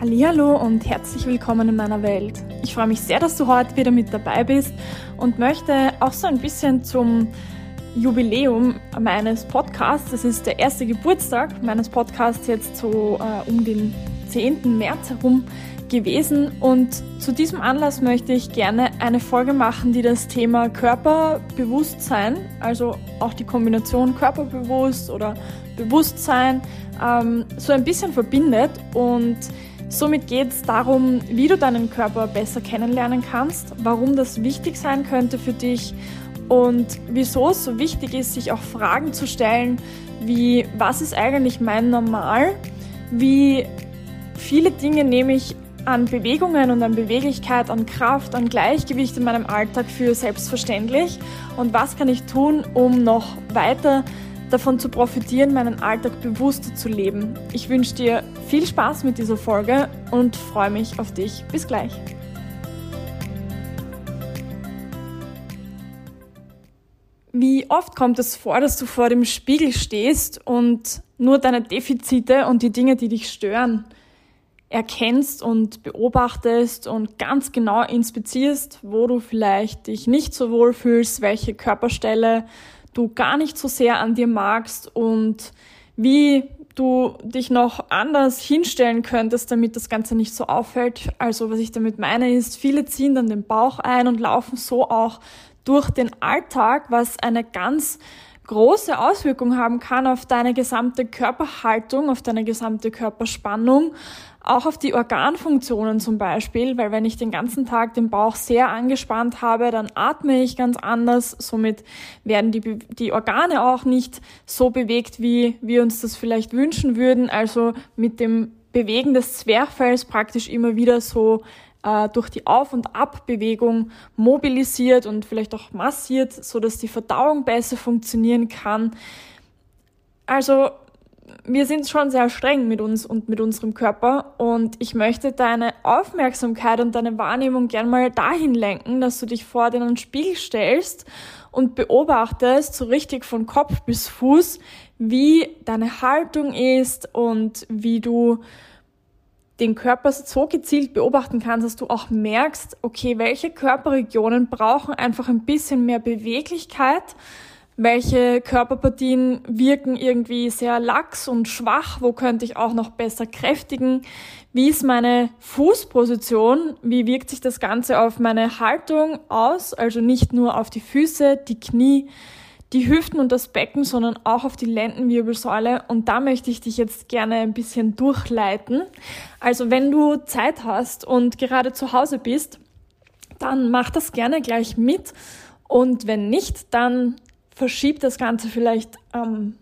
Hallo und herzlich willkommen in meiner Welt. Ich freue mich sehr, dass du heute wieder mit dabei bist und möchte auch so ein bisschen zum Jubiläum meines Podcasts, das ist der erste Geburtstag meines Podcasts jetzt so äh, um den 10. März herum gewesen und zu diesem Anlass möchte ich gerne eine Folge machen, die das Thema Körperbewusstsein, also auch die Kombination Körperbewusst oder Bewusstsein, ähm, so ein bisschen verbindet und Somit geht es darum, wie du deinen Körper besser kennenlernen kannst, warum das wichtig sein könnte für dich und wieso es so wichtig ist, sich auch Fragen zu stellen, wie was ist eigentlich mein Normal, wie viele Dinge nehme ich an Bewegungen und an Beweglichkeit, an Kraft, an Gleichgewicht in meinem Alltag für selbstverständlich? Und was kann ich tun, um noch weiter davon zu profitieren, meinen Alltag bewusster zu leben. Ich wünsche dir viel Spaß mit dieser Folge und freue mich auf dich. Bis gleich. Wie oft kommt es vor, dass du vor dem Spiegel stehst und nur deine Defizite und die Dinge, die dich stören, erkennst und beobachtest und ganz genau inspizierst, wo du vielleicht dich nicht so wohl fühlst, welche Körperstelle du gar nicht so sehr an dir magst und wie du dich noch anders hinstellen könntest, damit das Ganze nicht so auffällt. Also was ich damit meine ist, viele ziehen dann den Bauch ein und laufen so auch durch den Alltag, was eine ganz große Auswirkung haben kann auf deine gesamte Körperhaltung, auf deine gesamte Körperspannung, auch auf die Organfunktionen zum Beispiel, weil wenn ich den ganzen Tag den Bauch sehr angespannt habe, dann atme ich ganz anders. Somit werden die, die Organe auch nicht so bewegt, wie wir uns das vielleicht wünschen würden. Also mit dem Bewegen des Zwerchfells praktisch immer wieder so äh, durch die Auf- und Abbewegung mobilisiert und vielleicht auch massiert, so dass die Verdauung besser funktionieren kann. Also wir sind schon sehr streng mit uns und mit unserem Körper und ich möchte deine Aufmerksamkeit und deine Wahrnehmung gern mal dahin lenken, dass du dich vor den Spiegel stellst und beobachtest, so richtig von Kopf bis Fuß, wie deine Haltung ist und wie du den Körper so gezielt beobachten kannst, dass du auch merkst, okay, welche Körperregionen brauchen einfach ein bisschen mehr Beweglichkeit, welche Körperpartien wirken irgendwie sehr lax und schwach, wo könnte ich auch noch besser kräftigen, wie ist meine Fußposition, wie wirkt sich das Ganze auf meine Haltung aus, also nicht nur auf die Füße, die Knie, die Hüften und das Becken, sondern auch auf die Lendenwirbelsäule. Und da möchte ich dich jetzt gerne ein bisschen durchleiten. Also wenn du Zeit hast und gerade zu Hause bist, dann mach das gerne gleich mit. Und wenn nicht, dann verschiebt das Ganze vielleicht ähm,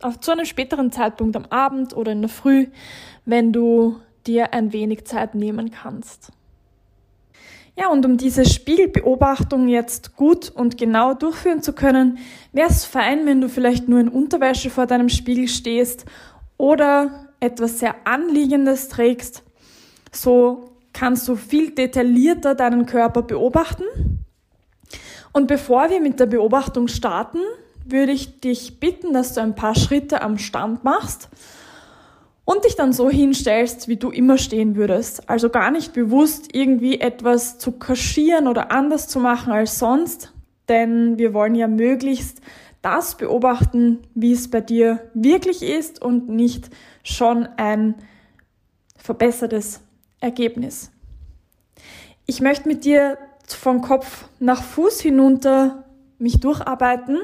auf zu einem späteren Zeitpunkt am Abend oder in der Früh, wenn du dir ein wenig Zeit nehmen kannst. Ja, und um diese Spiegelbeobachtung jetzt gut und genau durchführen zu können, wäre es fein, wenn du vielleicht nur in Unterwäsche vor deinem Spiegel stehst oder etwas sehr Anliegendes trägst. So kannst du viel detaillierter deinen Körper beobachten und bevor wir mit der Beobachtung starten, würde ich dich bitten, dass du ein paar Schritte am Stand machst und dich dann so hinstellst, wie du immer stehen würdest. Also gar nicht bewusst irgendwie etwas zu kaschieren oder anders zu machen als sonst, denn wir wollen ja möglichst das beobachten, wie es bei dir wirklich ist und nicht schon ein verbessertes Ergebnis. Ich möchte mit dir von Kopf nach Fuß hinunter mich durcharbeiten.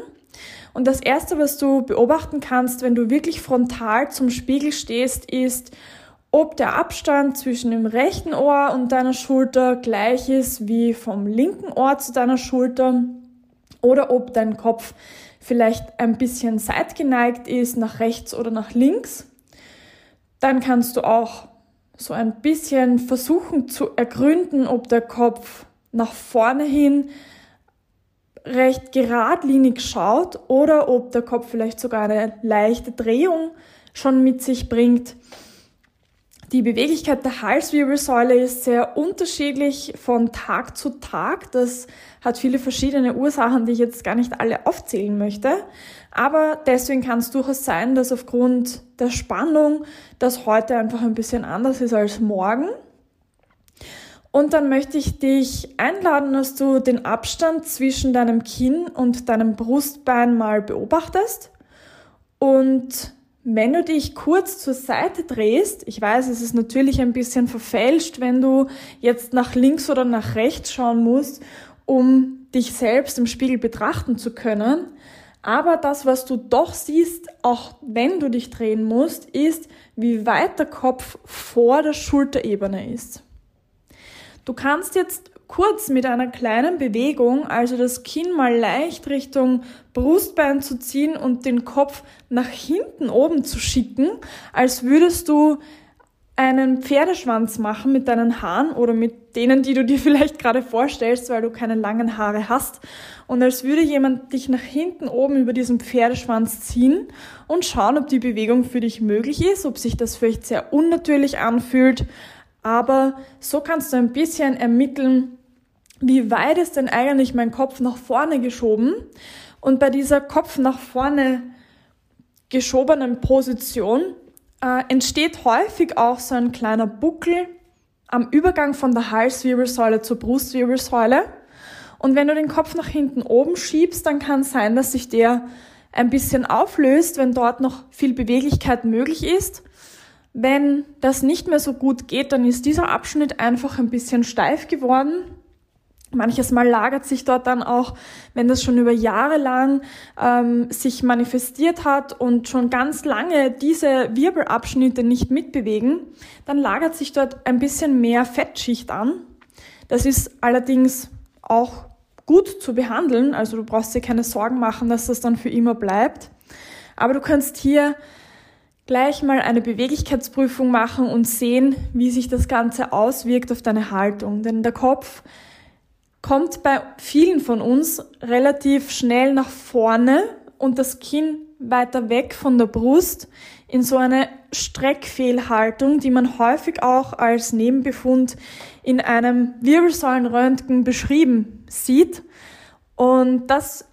Und das Erste, was du beobachten kannst, wenn du wirklich frontal zum Spiegel stehst, ist, ob der Abstand zwischen dem rechten Ohr und deiner Schulter gleich ist wie vom linken Ohr zu deiner Schulter oder ob dein Kopf vielleicht ein bisschen seitgeneigt ist, nach rechts oder nach links. Dann kannst du auch so ein bisschen versuchen zu ergründen, ob der Kopf nach vorne hin recht geradlinig schaut oder ob der Kopf vielleicht sogar eine leichte Drehung schon mit sich bringt. Die Beweglichkeit der Halswirbelsäule ist sehr unterschiedlich von Tag zu Tag. Das hat viele verschiedene Ursachen, die ich jetzt gar nicht alle aufzählen möchte. Aber deswegen kann es durchaus sein, dass aufgrund der Spannung das heute einfach ein bisschen anders ist als morgen. Und dann möchte ich dich einladen, dass du den Abstand zwischen deinem Kinn und deinem Brustbein mal beobachtest und wenn du dich kurz zur Seite drehst, ich weiß, es ist natürlich ein bisschen verfälscht, wenn du jetzt nach links oder nach rechts schauen musst, um dich selbst im Spiegel betrachten zu können. Aber das, was du doch siehst, auch wenn du dich drehen musst, ist, wie weit der Kopf vor der Schulterebene ist. Du kannst jetzt kurz mit einer kleinen Bewegung, also das Kinn mal leicht Richtung Brustbein zu ziehen und den Kopf nach hinten oben zu schicken, als würdest du einen Pferdeschwanz machen mit deinen Haaren oder mit denen, die du dir vielleicht gerade vorstellst, weil du keine langen Haare hast. Und als würde jemand dich nach hinten oben über diesen Pferdeschwanz ziehen und schauen, ob die Bewegung für dich möglich ist, ob sich das vielleicht sehr unnatürlich anfühlt. Aber so kannst du ein bisschen ermitteln, wie weit ist denn eigentlich mein Kopf nach vorne geschoben? Und bei dieser Kopf nach vorne geschobenen Position äh, entsteht häufig auch so ein kleiner Buckel am Übergang von der Halswirbelsäule zur Brustwirbelsäule. Und wenn du den Kopf nach hinten oben schiebst, dann kann es sein, dass sich der ein bisschen auflöst, wenn dort noch viel Beweglichkeit möglich ist. Wenn das nicht mehr so gut geht, dann ist dieser Abschnitt einfach ein bisschen steif geworden Manches Mal lagert sich dort dann auch, wenn das schon über Jahre lang ähm, sich manifestiert hat und schon ganz lange diese Wirbelabschnitte nicht mitbewegen, dann lagert sich dort ein bisschen mehr Fettschicht an. Das ist allerdings auch gut zu behandeln, also du brauchst dir keine Sorgen machen, dass das dann für immer bleibt. Aber du kannst hier gleich mal eine Beweglichkeitsprüfung machen und sehen, wie sich das Ganze auswirkt auf deine Haltung. Denn der Kopf kommt bei vielen von uns relativ schnell nach vorne und das Kinn weiter weg von der Brust in so eine Streckfehlhaltung, die man häufig auch als Nebenbefund in einem Wirbelsäulenröntgen beschrieben sieht. Und das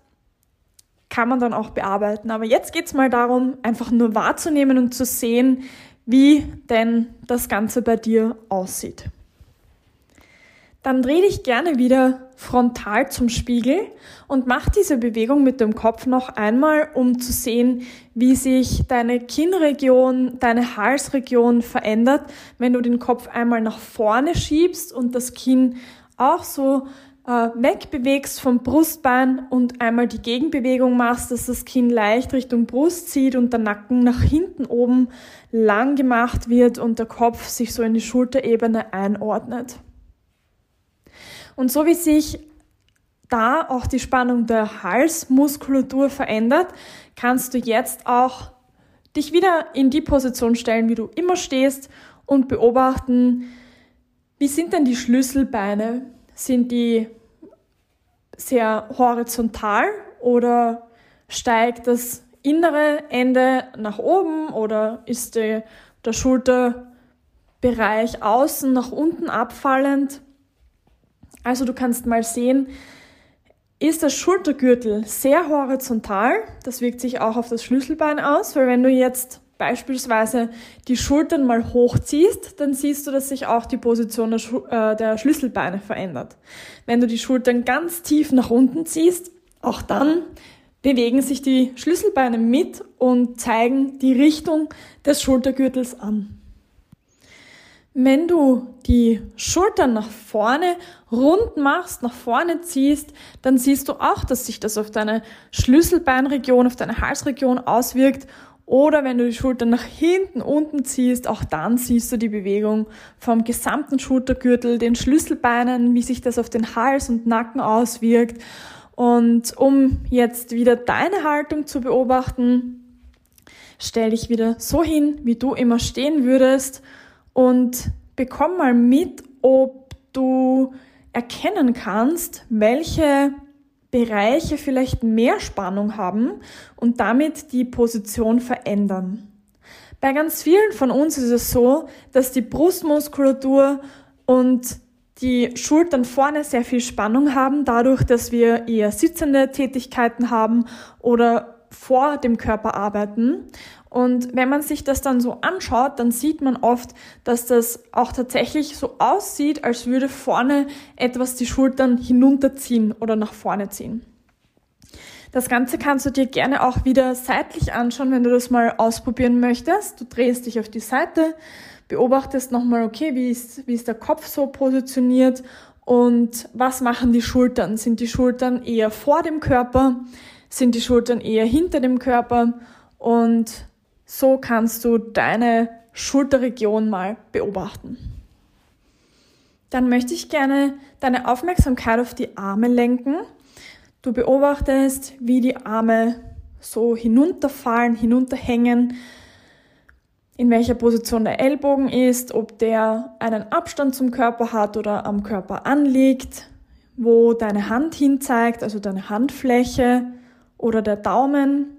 kann man dann auch bearbeiten. Aber jetzt geht's mal darum, einfach nur wahrzunehmen und zu sehen, wie denn das Ganze bei dir aussieht. Dann dreh dich gerne wieder frontal zum Spiegel und mach diese Bewegung mit dem Kopf noch einmal, um zu sehen, wie sich deine Kinnregion, deine Halsregion verändert, wenn du den Kopf einmal nach vorne schiebst und das Kinn auch so wegbewegst vom Brustbein und einmal die Gegenbewegung machst, dass das Kinn leicht Richtung Brust zieht und der Nacken nach hinten oben lang gemacht wird und der Kopf sich so in die Schulterebene einordnet. Und so wie sich da auch die Spannung der Halsmuskulatur verändert, kannst du jetzt auch dich wieder in die Position stellen, wie du immer stehst und beobachten, wie sind denn die Schlüsselbeine? Sind die sehr horizontal oder steigt das innere Ende nach oben oder ist der, der Schulterbereich außen nach unten abfallend? Also du kannst mal sehen, ist der Schultergürtel sehr horizontal, das wirkt sich auch auf das Schlüsselbein aus, weil wenn du jetzt beispielsweise die Schultern mal hochziehst, dann siehst du, dass sich auch die Position der, Schu äh, der Schlüsselbeine verändert. Wenn du die Schultern ganz tief nach unten ziehst, auch dann bewegen sich die Schlüsselbeine mit und zeigen die Richtung des Schultergürtels an. Wenn du die Schultern nach vorne rund machst, nach vorne ziehst, dann siehst du auch, dass sich das auf deine Schlüsselbeinregion, auf deine Halsregion auswirkt. Oder wenn du die Schultern nach hinten unten ziehst, auch dann siehst du die Bewegung vom gesamten Schultergürtel, den Schlüsselbeinen, wie sich das auf den Hals und Nacken auswirkt. Und um jetzt wieder deine Haltung zu beobachten, stell dich wieder so hin, wie du immer stehen würdest und bekomm mal mit, ob du erkennen kannst, welche Bereiche vielleicht mehr Spannung haben und damit die Position verändern. Bei ganz vielen von uns ist es so, dass die Brustmuskulatur und die Schultern vorne sehr viel Spannung haben, dadurch, dass wir eher sitzende Tätigkeiten haben oder vor dem Körper arbeiten. Und wenn man sich das dann so anschaut, dann sieht man oft, dass das auch tatsächlich so aussieht, als würde vorne etwas die Schultern hinunterziehen oder nach vorne ziehen. Das Ganze kannst du dir gerne auch wieder seitlich anschauen, wenn du das mal ausprobieren möchtest. Du drehst dich auf die Seite, beobachtest nochmal, okay, wie ist, wie ist der Kopf so positioniert und was machen die Schultern? Sind die Schultern eher vor dem Körper? Sind die Schultern eher hinter dem Körper? Und so kannst du deine Schulterregion mal beobachten. Dann möchte ich gerne deine Aufmerksamkeit auf die Arme lenken. Du beobachtest, wie die Arme so hinunterfallen, hinunterhängen, in welcher Position der Ellbogen ist, ob der einen Abstand zum Körper hat oder am Körper anliegt, wo deine Hand hinzeigt, also deine Handfläche oder der Daumen.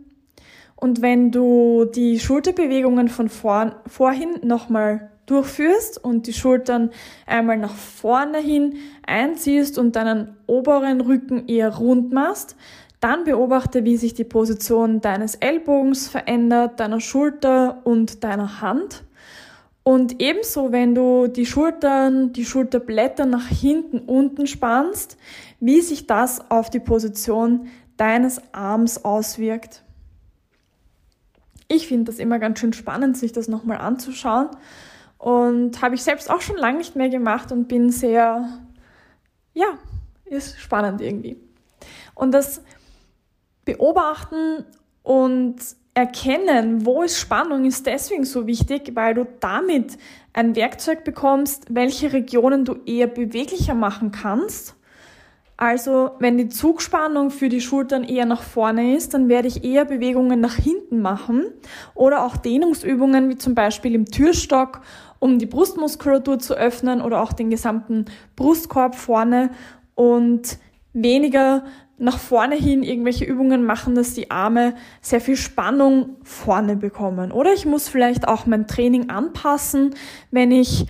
Und wenn du die Schulterbewegungen von vor, vorhin nochmal durchführst und die Schultern einmal nach vorne hin einziehst und deinen oberen Rücken eher rund machst, dann beobachte, wie sich die Position deines Ellbogens verändert, deiner Schulter und deiner Hand. Und ebenso, wenn du die Schultern, die Schulterblätter nach hinten unten spannst, wie sich das auf die Position deines Arms auswirkt. Ich finde das immer ganz schön spannend, sich das nochmal anzuschauen. Und habe ich selbst auch schon lange nicht mehr gemacht und bin sehr, ja, ist spannend irgendwie. Und das Beobachten und Erkennen, wo ist Spannung, ist deswegen so wichtig, weil du damit ein Werkzeug bekommst, welche Regionen du eher beweglicher machen kannst also, wenn die Zugspannung für die Schultern eher nach vorne ist, dann werde ich eher Bewegungen nach hinten machen oder auch Dehnungsübungen wie zum Beispiel im Türstock, um die Brustmuskulatur zu öffnen oder auch den gesamten Brustkorb vorne und weniger nach vorne hin irgendwelche Übungen machen, dass die Arme sehr viel Spannung vorne bekommen. Oder ich muss vielleicht auch mein Training anpassen, wenn ich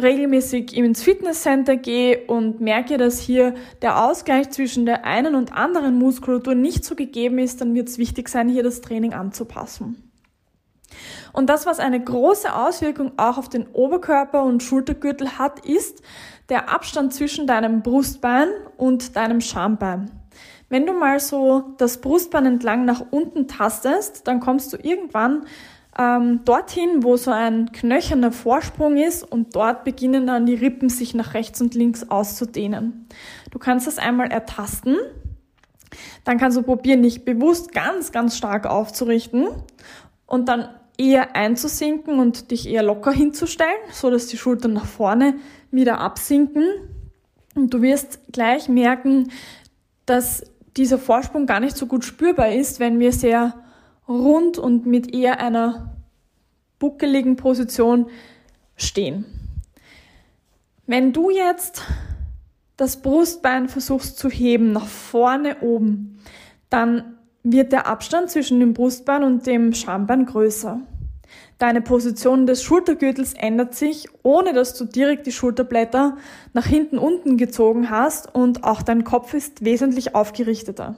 regelmäßig ins Fitnesscenter gehe und merke, dass hier der Ausgleich zwischen der einen und anderen Muskulatur nicht so gegeben ist, dann wird es wichtig sein, hier das Training anzupassen. Und das, was eine große Auswirkung auch auf den Oberkörper und Schultergürtel hat, ist der Abstand zwischen deinem Brustbein und deinem Schambein. Wenn du mal so das Brustbein entlang nach unten tastest, dann kommst du irgendwann ähm, dorthin, wo so ein knöcherner Vorsprung ist und dort beginnen dann die Rippen sich nach rechts und links auszudehnen. Du kannst das einmal ertasten, dann kannst du probieren, dich bewusst ganz, ganz stark aufzurichten und dann eher einzusinken und dich eher locker hinzustellen, so dass die Schultern nach vorne wieder absinken. Und du wirst gleich merken, dass dieser Vorsprung gar nicht so gut spürbar ist, wenn wir sehr rund und mit eher einer buckeligen Position stehen. Wenn du jetzt das Brustbein versuchst zu heben nach vorne oben, dann wird der Abstand zwischen dem Brustbein und dem Schambein größer. Deine Position des Schultergürtels ändert sich, ohne dass du direkt die Schulterblätter nach hinten unten gezogen hast und auch dein Kopf ist wesentlich aufgerichteter.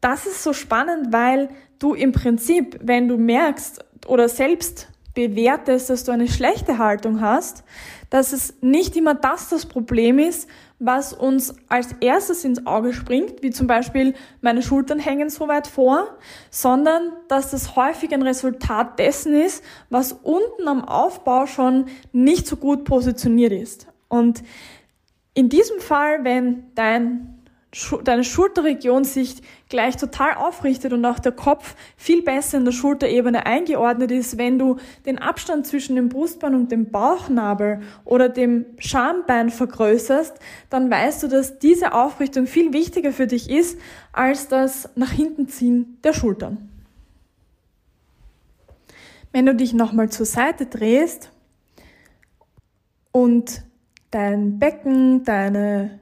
Das ist so spannend, weil du im Prinzip, wenn du merkst oder selbst bewertest, dass du eine schlechte Haltung hast, dass es nicht immer das das Problem ist, was uns als erstes ins Auge springt, wie zum Beispiel meine Schultern hängen so weit vor, sondern dass das häufig ein Resultat dessen ist, was unten am Aufbau schon nicht so gut positioniert ist. Und in diesem Fall, wenn dein deine Schulterregion sich gleich total aufrichtet und auch der Kopf viel besser in der Schulterebene eingeordnet ist, wenn du den Abstand zwischen dem Brustbein und dem Bauchnabel oder dem Schambein vergrößerst, dann weißt du, dass diese Aufrichtung viel wichtiger für dich ist als das nach hinten ziehen der Schultern. Wenn du dich nochmal zur Seite drehst und dein Becken, deine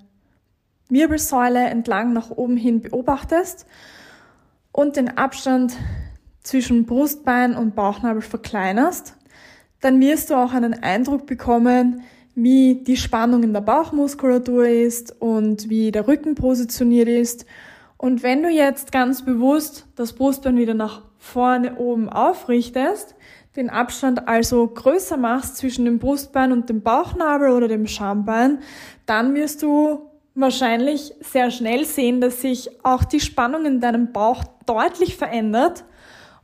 Wirbelsäule entlang nach oben hin beobachtest und den Abstand zwischen Brustbein und Bauchnabel verkleinerst, dann wirst du auch einen Eindruck bekommen, wie die Spannung in der Bauchmuskulatur ist und wie der Rücken positioniert ist. Und wenn du jetzt ganz bewusst das Brustbein wieder nach vorne oben aufrichtest, den Abstand also größer machst zwischen dem Brustbein und dem Bauchnabel oder dem Schambein, dann wirst du wahrscheinlich sehr schnell sehen, dass sich auch die Spannung in deinem Bauch deutlich verändert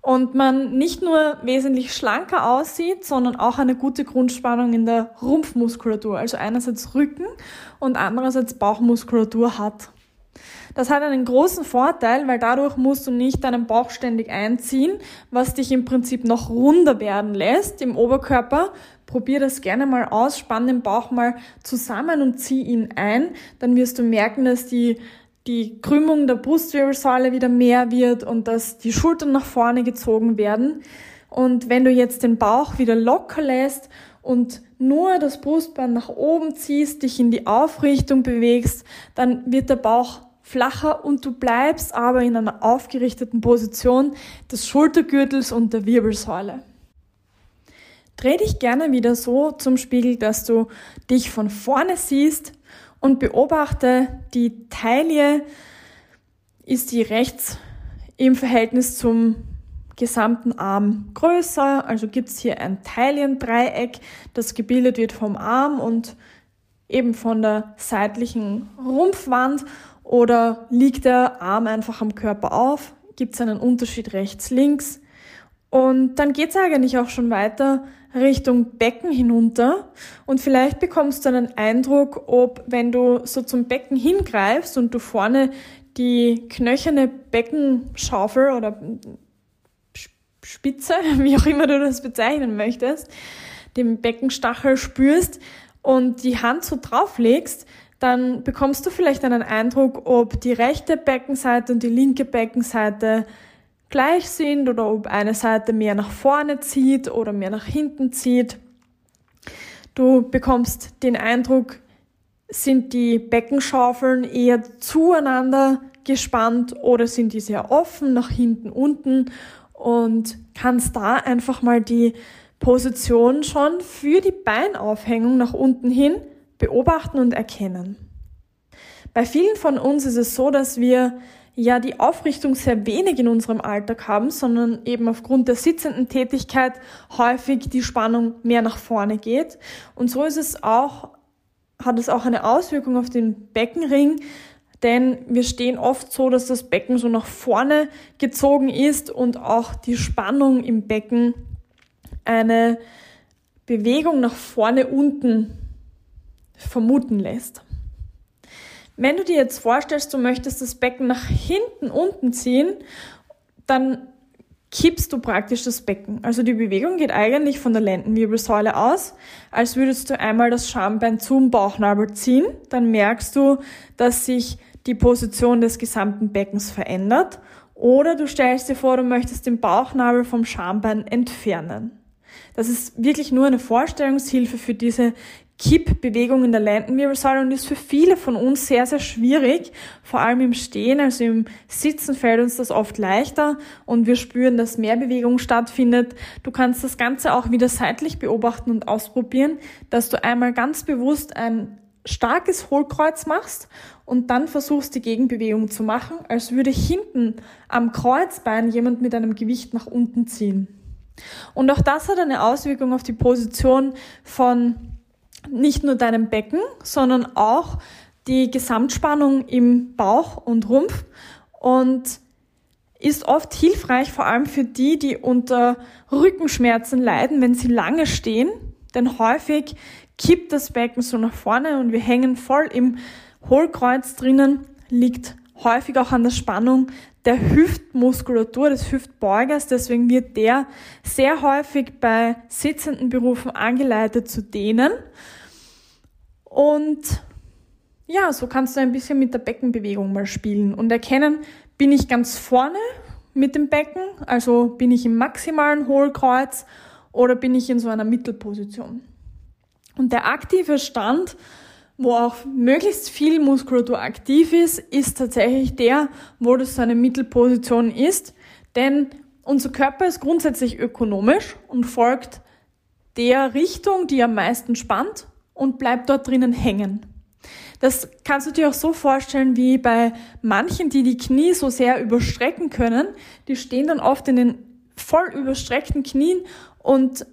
und man nicht nur wesentlich schlanker aussieht, sondern auch eine gute Grundspannung in der Rumpfmuskulatur, also einerseits Rücken und andererseits Bauchmuskulatur hat. Das hat einen großen Vorteil, weil dadurch musst du nicht deinen Bauch ständig einziehen, was dich im Prinzip noch runder werden lässt im Oberkörper. Probier das gerne mal aus, spann den Bauch mal zusammen und zieh ihn ein. Dann wirst du merken, dass die die Krümmung der Brustwirbelsäule wieder mehr wird und dass die Schultern nach vorne gezogen werden. Und wenn du jetzt den Bauch wieder locker lässt und nur das Brustbein nach oben ziehst, dich in die Aufrichtung bewegst, dann wird der Bauch flacher und du bleibst aber in einer aufgerichteten Position des Schultergürtels und der Wirbelsäule. Dreh dich gerne wieder so zum Spiegel, dass du dich von vorne siehst und beobachte die Taille, ist die rechts im Verhältnis zum gesamten Arm größer. Also gibt es hier ein Taillendreieck, das gebildet wird vom Arm und eben von der seitlichen Rumpfwand oder liegt der Arm einfach am Körper auf? Gibt es einen Unterschied rechts-links? Und dann geht es eigentlich auch schon weiter Richtung Becken hinunter. Und vielleicht bekommst du einen Eindruck, ob wenn du so zum Becken hingreifst und du vorne die knöcherne Beckenschaufel oder Spitze, wie auch immer du das bezeichnen möchtest, den Beckenstachel spürst und die Hand so drauflegst, dann bekommst du vielleicht einen Eindruck, ob die rechte Beckenseite und die linke Beckenseite gleich sind oder ob eine Seite mehr nach vorne zieht oder mehr nach hinten zieht. Du bekommst den Eindruck, sind die Beckenschaufeln eher zueinander gespannt oder sind die sehr offen nach hinten unten und kannst da einfach mal die Position schon für die Beinaufhängung nach unten hin beobachten und erkennen. Bei vielen von uns ist es so, dass wir ja die Aufrichtung sehr wenig in unserem Alltag haben, sondern eben aufgrund der sitzenden Tätigkeit häufig die Spannung mehr nach vorne geht. Und so ist es auch, hat es auch eine Auswirkung auf den Beckenring, denn wir stehen oft so, dass das Becken so nach vorne gezogen ist und auch die Spannung im Becken eine Bewegung nach vorne unten vermuten lässt. Wenn du dir jetzt vorstellst, du möchtest das Becken nach hinten unten ziehen, dann kippst du praktisch das Becken. Also die Bewegung geht eigentlich von der Lendenwirbelsäule aus, als würdest du einmal das Schambein zum Bauchnabel ziehen. Dann merkst du, dass sich die Position des gesamten Beckens verändert. Oder du stellst dir vor, du möchtest den Bauchnabel vom Schambein entfernen. Das ist wirklich nur eine Vorstellungshilfe für diese Kippbewegung in der Lendenwirbelsäule und ist für viele von uns sehr, sehr schwierig. Vor allem im Stehen, also im Sitzen fällt uns das oft leichter und wir spüren, dass mehr Bewegung stattfindet. Du kannst das Ganze auch wieder seitlich beobachten und ausprobieren, dass du einmal ganz bewusst ein starkes Hohlkreuz machst und dann versuchst die Gegenbewegung zu machen, als würde hinten am Kreuzbein jemand mit einem Gewicht nach unten ziehen. Und auch das hat eine Auswirkung auf die Position von nicht nur deinem Becken, sondern auch die Gesamtspannung im Bauch und Rumpf und ist oft hilfreich, vor allem für die, die unter Rückenschmerzen leiden, wenn sie lange stehen. Denn häufig kippt das Becken so nach vorne und wir hängen voll im Hohlkreuz drinnen, liegt häufig auch an der Spannung der Hüftmuskulatur des Hüftbeugers. Deswegen wird der sehr häufig bei sitzenden Berufen angeleitet zu dehnen. Und ja, so kannst du ein bisschen mit der Beckenbewegung mal spielen und erkennen, bin ich ganz vorne mit dem Becken, also bin ich im maximalen Hohlkreuz oder bin ich in so einer Mittelposition. Und der aktive Stand wo auch möglichst viel Muskulatur aktiv ist, ist tatsächlich der, wo das so eine Mittelposition ist. Denn unser Körper ist grundsätzlich ökonomisch und folgt der Richtung, die am meisten spannt und bleibt dort drinnen hängen. Das kannst du dir auch so vorstellen wie bei manchen, die die Knie so sehr überstrecken können. Die stehen dann oft in den voll überstreckten Knien und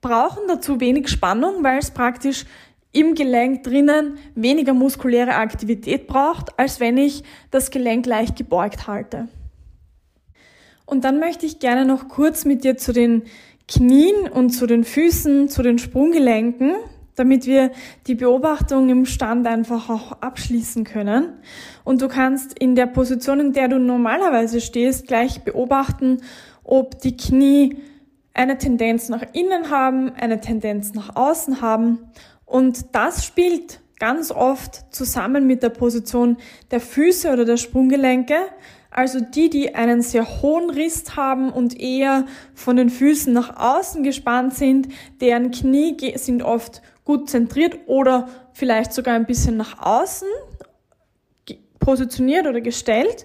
brauchen dazu wenig Spannung, weil es praktisch im Gelenk drinnen weniger muskuläre Aktivität braucht, als wenn ich das Gelenk leicht gebeugt halte. Und dann möchte ich gerne noch kurz mit dir zu den Knien und zu den Füßen, zu den Sprunggelenken, damit wir die Beobachtung im Stand einfach auch abschließen können. Und du kannst in der Position, in der du normalerweise stehst, gleich beobachten, ob die Knie eine Tendenz nach innen haben, eine Tendenz nach außen haben. Und das spielt ganz oft zusammen mit der Position der Füße oder der Sprunggelenke. Also die, die einen sehr hohen Riss haben und eher von den Füßen nach außen gespannt sind, deren Knie sind oft gut zentriert oder vielleicht sogar ein bisschen nach außen positioniert oder gestellt.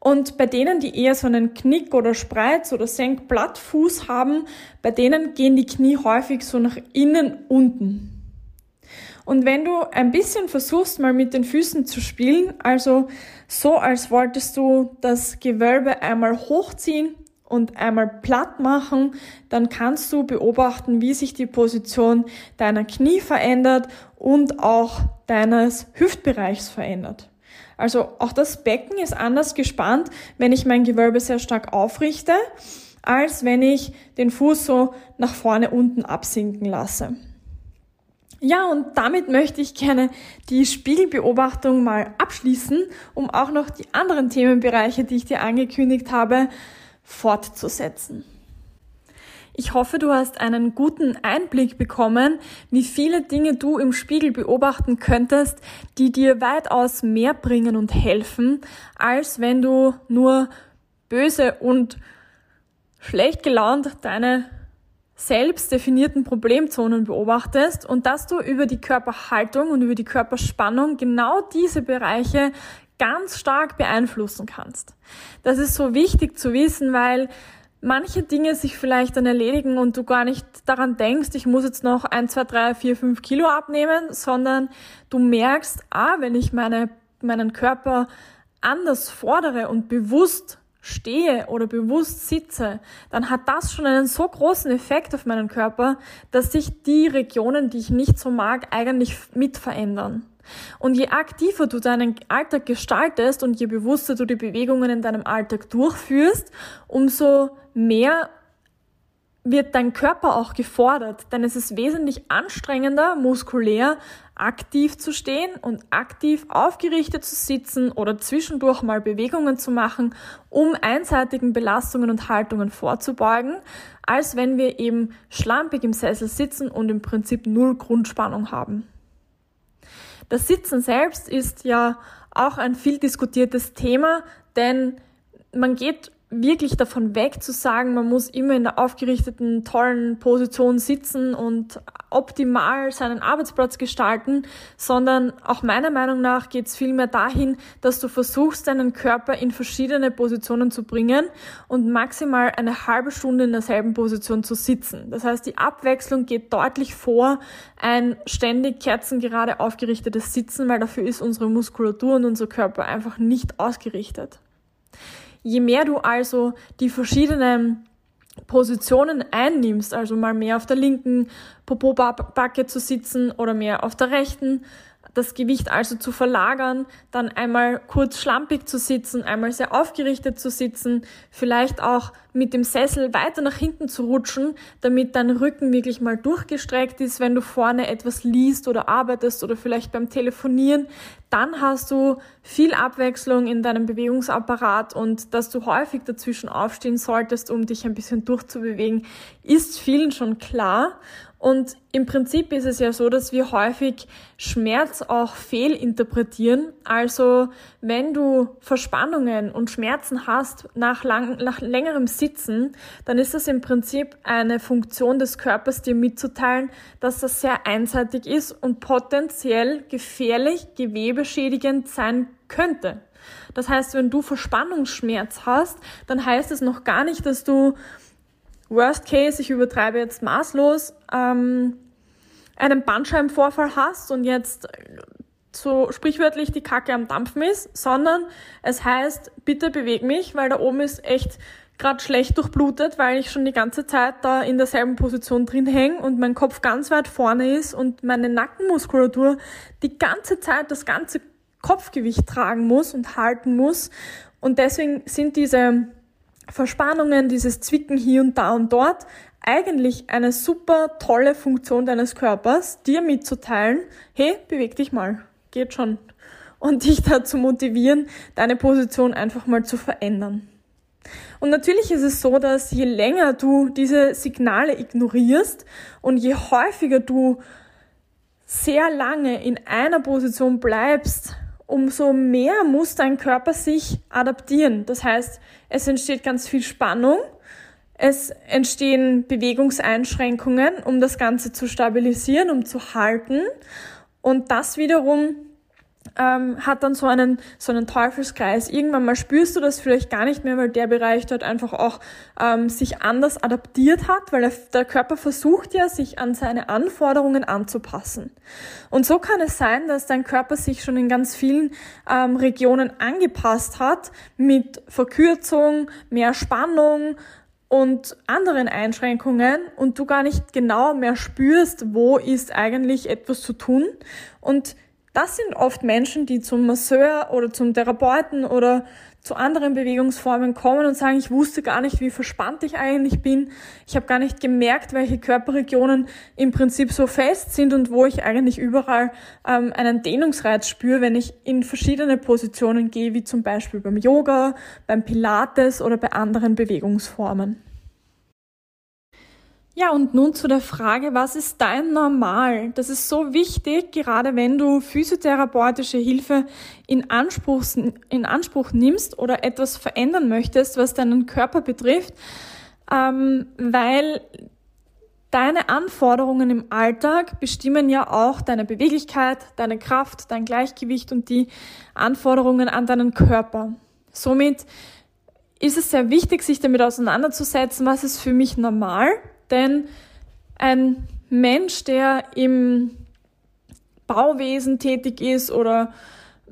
Und bei denen, die eher so einen Knick oder Spreiz oder Senkblattfuß haben, bei denen gehen die Knie häufig so nach innen unten. Und wenn du ein bisschen versuchst, mal mit den Füßen zu spielen, also so, als wolltest du das Gewölbe einmal hochziehen und einmal platt machen, dann kannst du beobachten, wie sich die Position deiner Knie verändert und auch deines Hüftbereichs verändert. Also auch das Becken ist anders gespannt, wenn ich mein Gewölbe sehr stark aufrichte, als wenn ich den Fuß so nach vorne unten absinken lasse. Ja, und damit möchte ich gerne die Spiegelbeobachtung mal abschließen, um auch noch die anderen Themenbereiche, die ich dir angekündigt habe, fortzusetzen. Ich hoffe, du hast einen guten Einblick bekommen, wie viele Dinge du im Spiegel beobachten könntest, die dir weitaus mehr bringen und helfen, als wenn du nur böse und schlecht gelaunt deine selbst definierten Problemzonen beobachtest und dass du über die Körperhaltung und über die Körperspannung genau diese Bereiche ganz stark beeinflussen kannst. Das ist so wichtig zu wissen, weil manche Dinge sich vielleicht dann erledigen und du gar nicht daran denkst, ich muss jetzt noch ein, zwei, drei, vier, fünf Kilo abnehmen, sondern du merkst, ah, wenn ich meine, meinen Körper anders fordere und bewusst stehe oder bewusst sitze, dann hat das schon einen so großen Effekt auf meinen Körper, dass sich die Regionen, die ich nicht so mag, eigentlich mit verändern. Und je aktiver du deinen Alltag gestaltest und je bewusster du die Bewegungen in deinem Alltag durchführst, umso mehr wird dein Körper auch gefordert, denn es ist wesentlich anstrengender, muskulär aktiv zu stehen und aktiv aufgerichtet zu sitzen oder zwischendurch mal Bewegungen zu machen, um einseitigen Belastungen und Haltungen vorzubeugen, als wenn wir eben schlampig im Sessel sitzen und im Prinzip null Grundspannung haben. Das Sitzen selbst ist ja auch ein viel diskutiertes Thema, denn man geht wirklich davon weg zu sagen, man muss immer in der aufgerichteten, tollen Position sitzen und optimal seinen Arbeitsplatz gestalten, sondern auch meiner Meinung nach geht es vielmehr dahin, dass du versuchst, deinen Körper in verschiedene Positionen zu bringen und maximal eine halbe Stunde in derselben Position zu sitzen. Das heißt, die Abwechslung geht deutlich vor ein ständig kerzengerade aufgerichtetes Sitzen, weil dafür ist unsere Muskulatur und unser Körper einfach nicht ausgerichtet. Je mehr du also die verschiedenen Positionen einnimmst, also mal mehr auf der linken Popobacke zu sitzen oder mehr auf der rechten, das Gewicht also zu verlagern, dann einmal kurz schlampig zu sitzen, einmal sehr aufgerichtet zu sitzen, vielleicht auch mit dem Sessel weiter nach hinten zu rutschen, damit dein Rücken wirklich mal durchgestreckt ist, wenn du vorne etwas liest oder arbeitest oder vielleicht beim Telefonieren, dann hast du viel Abwechslung in deinem Bewegungsapparat und dass du häufig dazwischen aufstehen solltest, um dich ein bisschen durchzubewegen, ist vielen schon klar. Und im Prinzip ist es ja so, dass wir häufig Schmerz auch fehlinterpretieren. Also wenn du Verspannungen und Schmerzen hast nach, lang, nach längerem Sitzen, dann ist das im Prinzip eine Funktion des Körpers, dir mitzuteilen, dass das sehr einseitig ist und potenziell gefährlich, gewebeschädigend sein könnte. Das heißt, wenn du Verspannungsschmerz hast, dann heißt es noch gar nicht, dass du Worst Case, ich übertreibe jetzt maßlos, ähm, einen Bandscheibenvorfall hast und jetzt so sprichwörtlich die Kacke am Dampfen ist, sondern es heißt, bitte beweg mich, weil da oben ist echt gerade schlecht durchblutet, weil ich schon die ganze Zeit da in derselben Position drin hänge und mein Kopf ganz weit vorne ist und meine Nackenmuskulatur die ganze Zeit das ganze Kopfgewicht tragen muss und halten muss. Und deswegen sind diese Verspannungen, dieses Zwicken hier und da und dort eigentlich eine super tolle Funktion deines Körpers, dir mitzuteilen, hey, beweg dich mal, geht schon. Und dich dazu motivieren, deine Position einfach mal zu verändern. Und natürlich ist es so, dass je länger du diese Signale ignorierst und je häufiger du sehr lange in einer Position bleibst, umso mehr muss dein Körper sich adaptieren. Das heißt, es entsteht ganz viel Spannung, es entstehen Bewegungseinschränkungen, um das Ganze zu stabilisieren, um zu halten. Und das wiederum ähm, hat dann so einen, so einen Teufelskreis. Irgendwann mal spürst du das vielleicht gar nicht mehr, weil der Bereich dort einfach auch ähm, sich anders adaptiert hat, weil der, der Körper versucht ja, sich an seine Anforderungen anzupassen. Und so kann es sein, dass dein Körper sich schon in ganz vielen ähm, Regionen angepasst hat mit Verkürzung, mehr Spannung, und anderen Einschränkungen und du gar nicht genau mehr spürst, wo ist eigentlich etwas zu tun. Und das sind oft Menschen, die zum Masseur oder zum Therapeuten oder zu anderen Bewegungsformen kommen und sagen, ich wusste gar nicht, wie verspannt ich eigentlich bin. Ich habe gar nicht gemerkt, welche Körperregionen im Prinzip so fest sind und wo ich eigentlich überall ähm, einen Dehnungsreiz spüre, wenn ich in verschiedene Positionen gehe, wie zum Beispiel beim Yoga, beim Pilates oder bei anderen Bewegungsformen. Ja, und nun zu der Frage, was ist dein Normal? Das ist so wichtig, gerade wenn du physiotherapeutische Hilfe in Anspruch, in Anspruch nimmst oder etwas verändern möchtest, was deinen Körper betrifft, ähm, weil deine Anforderungen im Alltag bestimmen ja auch deine Beweglichkeit, deine Kraft, dein Gleichgewicht und die Anforderungen an deinen Körper. Somit ist es sehr wichtig, sich damit auseinanderzusetzen, was ist für mich normal denn ein Mensch, der im Bauwesen tätig ist oder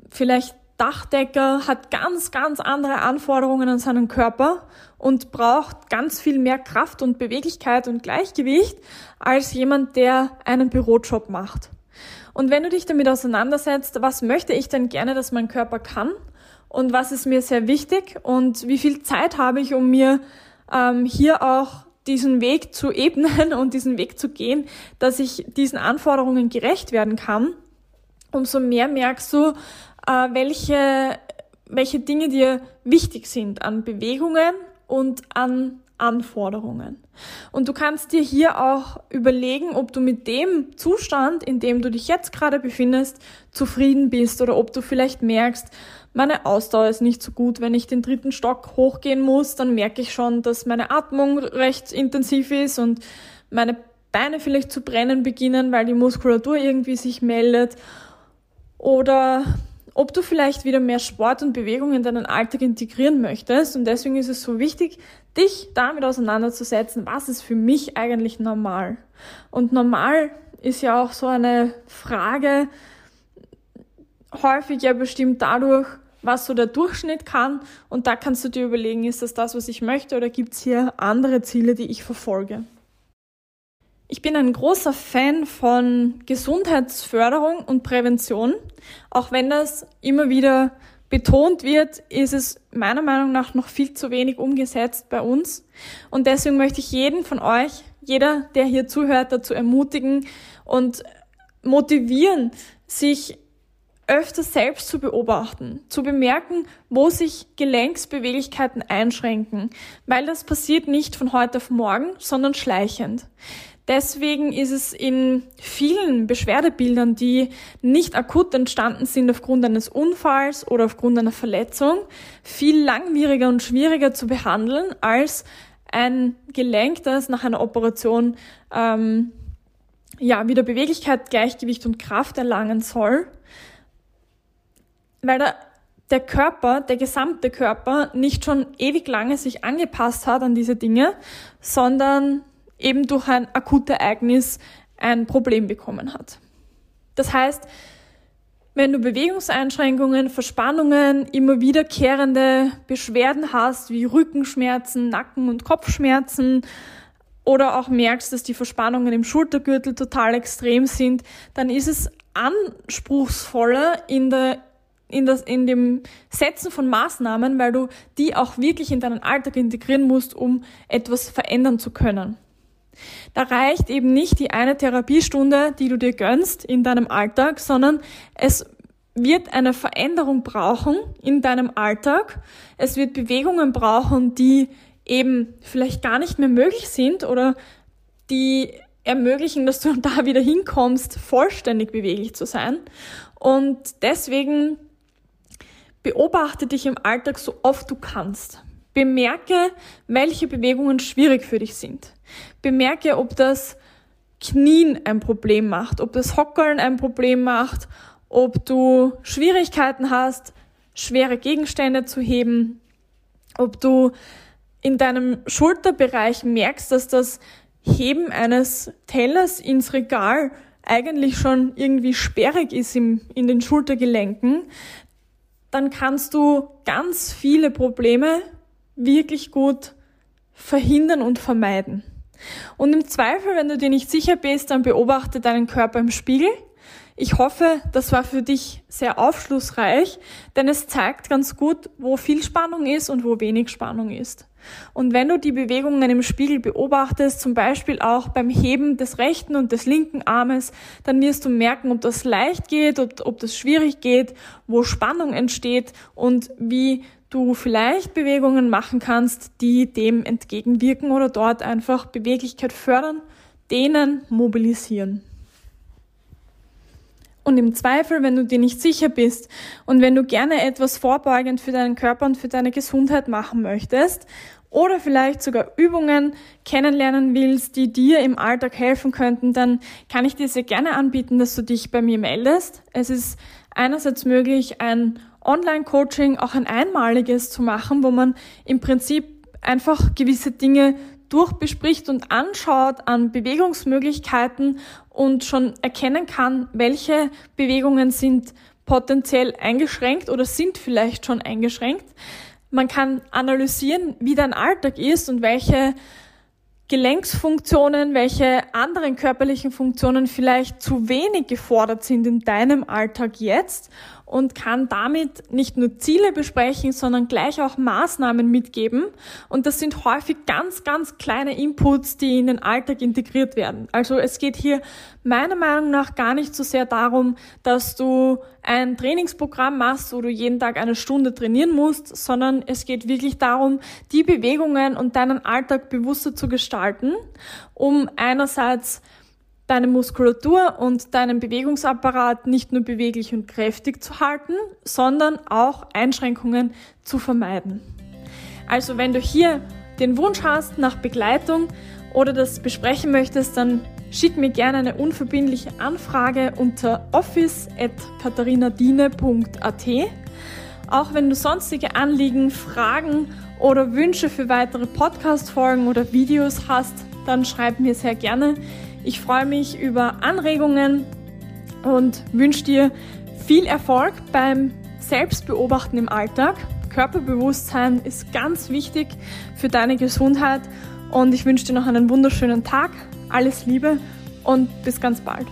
vielleicht Dachdecker, hat ganz, ganz andere Anforderungen an seinen Körper und braucht ganz viel mehr Kraft und Beweglichkeit und Gleichgewicht als jemand, der einen Bürojob macht. Und wenn du dich damit auseinandersetzt, was möchte ich denn gerne, dass mein Körper kann und was ist mir sehr wichtig und wie viel Zeit habe ich, um mir ähm, hier auch diesen Weg zu ebnen und diesen Weg zu gehen, dass ich diesen Anforderungen gerecht werden kann, umso mehr merkst du, äh, welche, welche Dinge dir wichtig sind an Bewegungen und an Anforderungen. Und du kannst dir hier auch überlegen, ob du mit dem Zustand, in dem du dich jetzt gerade befindest, zufrieden bist oder ob du vielleicht merkst, meine Ausdauer ist nicht so gut. Wenn ich den dritten Stock hochgehen muss, dann merke ich schon, dass meine Atmung recht intensiv ist und meine Beine vielleicht zu brennen beginnen, weil die Muskulatur irgendwie sich meldet. Oder ob du vielleicht wieder mehr Sport und Bewegung in deinen Alltag integrieren möchtest. Und deswegen ist es so wichtig, dich damit auseinanderzusetzen, was ist für mich eigentlich normal. Und normal ist ja auch so eine Frage, häufig ja bestimmt dadurch, was so der Durchschnitt kann. Und da kannst du dir überlegen, ist das das, was ich möchte oder gibt es hier andere Ziele, die ich verfolge. Ich bin ein großer Fan von Gesundheitsförderung und Prävention. Auch wenn das immer wieder betont wird, ist es meiner Meinung nach noch viel zu wenig umgesetzt bei uns. Und deswegen möchte ich jeden von euch, jeder, der hier zuhört, dazu ermutigen und motivieren, sich öfter selbst zu beobachten, zu bemerken, wo sich Gelenksbeweglichkeiten einschränken, weil das passiert nicht von heute auf morgen, sondern schleichend. Deswegen ist es in vielen Beschwerdebildern, die nicht akut entstanden sind aufgrund eines Unfalls oder aufgrund einer Verletzung, viel langwieriger und schwieriger zu behandeln als ein Gelenk, das nach einer Operation ähm, ja wieder Beweglichkeit, Gleichgewicht und Kraft erlangen soll weil der, der Körper, der gesamte Körper nicht schon ewig lange sich angepasst hat an diese Dinge, sondern eben durch ein Akutereignis ein Problem bekommen hat. Das heißt, wenn du Bewegungseinschränkungen, Verspannungen, immer wiederkehrende Beschwerden hast, wie Rückenschmerzen, Nacken- und Kopfschmerzen, oder auch merkst, dass die Verspannungen im Schultergürtel total extrem sind, dann ist es anspruchsvoller in der in, das, in dem Setzen von Maßnahmen, weil du die auch wirklich in deinen Alltag integrieren musst, um etwas verändern zu können. Da reicht eben nicht die eine Therapiestunde, die du dir gönnst in deinem Alltag, sondern es wird eine Veränderung brauchen in deinem Alltag. Es wird Bewegungen brauchen, die eben vielleicht gar nicht mehr möglich sind oder die ermöglichen, dass du da wieder hinkommst, vollständig beweglich zu sein. Und deswegen beobachte dich im Alltag so oft du kannst. Bemerke, welche Bewegungen schwierig für dich sind. Bemerke, ob das Knien ein Problem macht, ob das Hockeln ein Problem macht, ob du Schwierigkeiten hast, schwere Gegenstände zu heben, ob du in deinem Schulterbereich merkst, dass das Heben eines Tellers ins Regal eigentlich schon irgendwie sperrig ist im, in den Schultergelenken, dann kannst du ganz viele Probleme wirklich gut verhindern und vermeiden. Und im Zweifel, wenn du dir nicht sicher bist, dann beobachte deinen Körper im Spiegel. Ich hoffe, das war für dich sehr aufschlussreich, denn es zeigt ganz gut, wo viel Spannung ist und wo wenig Spannung ist. Und wenn du die Bewegungen im Spiegel beobachtest, zum Beispiel auch beim Heben des rechten und des linken Armes, dann wirst du merken, ob das leicht geht, ob, ob das schwierig geht, wo Spannung entsteht und wie du vielleicht Bewegungen machen kannst, die dem entgegenwirken oder dort einfach Beweglichkeit fördern, dehnen, mobilisieren. Und im Zweifel, wenn du dir nicht sicher bist und wenn du gerne etwas vorbeugend für deinen Körper und für deine Gesundheit machen möchtest oder vielleicht sogar Übungen kennenlernen willst, die dir im Alltag helfen könnten, dann kann ich dir sehr gerne anbieten, dass du dich bei mir meldest. Es ist einerseits möglich, ein Online-Coaching, auch ein einmaliges zu machen, wo man im Prinzip einfach gewisse Dinge durchbespricht und anschaut an Bewegungsmöglichkeiten und schon erkennen kann, welche Bewegungen sind potenziell eingeschränkt oder sind vielleicht schon eingeschränkt. Man kann analysieren, wie dein Alltag ist und welche Gelenksfunktionen, welche anderen körperlichen Funktionen vielleicht zu wenig gefordert sind in deinem Alltag jetzt und kann damit nicht nur Ziele besprechen, sondern gleich auch Maßnahmen mitgeben. Und das sind häufig ganz, ganz kleine Inputs, die in den Alltag integriert werden. Also es geht hier meiner Meinung nach gar nicht so sehr darum, dass du ein Trainingsprogramm machst, wo du jeden Tag eine Stunde trainieren musst, sondern es geht wirklich darum, die Bewegungen und deinen Alltag bewusster zu gestalten, um einerseits deine Muskulatur und deinen Bewegungsapparat nicht nur beweglich und kräftig zu halten, sondern auch Einschränkungen zu vermeiden. Also wenn du hier den Wunsch hast nach Begleitung oder das besprechen möchtest, dann schick mir gerne eine unverbindliche Anfrage unter office.katharinadine.at. Auch wenn du sonstige Anliegen, Fragen oder Wünsche für weitere Podcast-Folgen oder Videos hast, dann schreib mir sehr gerne. Ich freue mich über Anregungen und wünsche dir viel Erfolg beim Selbstbeobachten im Alltag. Körperbewusstsein ist ganz wichtig für deine Gesundheit und ich wünsche dir noch einen wunderschönen Tag. Alles Liebe und bis ganz bald.